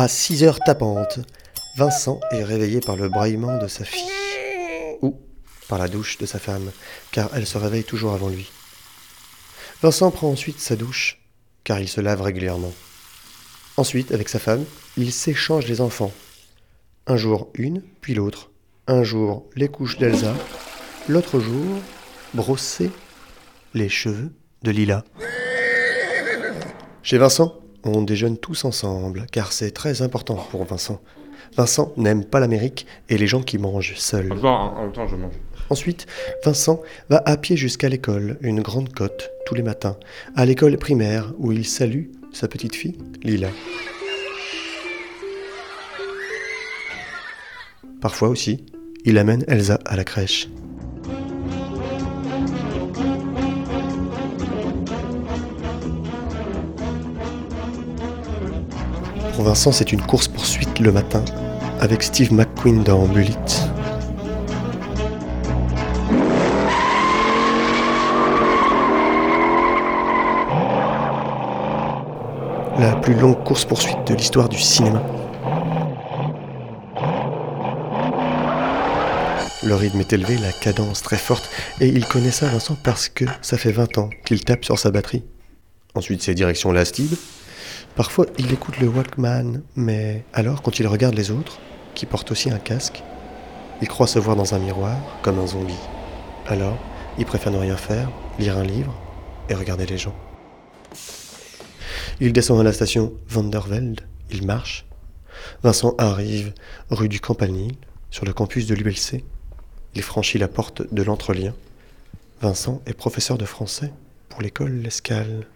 À 6 heures tapantes, Vincent est réveillé par le braillement de sa fille. Ou par la douche de sa femme, car elle se réveille toujours avant lui. Vincent prend ensuite sa douche, car il se lave régulièrement. Ensuite, avec sa femme, il s'échange les enfants. Un jour une, puis l'autre. Un jour les couches d'Elsa, l'autre jour brosser les cheveux de Lila. Chez Vincent, on déjeune tous ensemble, car c'est très important pour Vincent. Vincent n'aime pas l'Amérique et les gens qui mangent seuls. En même temps, je mange. Ensuite, Vincent va à pied jusqu'à l'école, une grande côte, tous les matins, à l'école primaire où il salue sa petite fille, Lila. Parfois aussi, il amène Elsa à la crèche. Pour Vincent, c'est une course-poursuite le matin, avec Steve McQueen dans Bullet. La plus longue course-poursuite de l'histoire du cinéma. Le rythme est élevé, la cadence très forte, et il connaît ça, Vincent, parce que ça fait 20 ans qu'il tape sur sa batterie. Ensuite, c'est direction la. Parfois, il écoute le Walkman, mais alors, quand il regarde les autres, qui portent aussi un casque, il croit se voir dans un miroir, comme un zombie. Alors, il préfère ne rien faire, lire un livre et regarder les gens. Il descend à la station Vandervelde, il marche. Vincent arrive rue du Campanile, sur le campus de l'ULC. Il franchit la porte de l'entrelien. Vincent est professeur de français pour l'école L'Escale.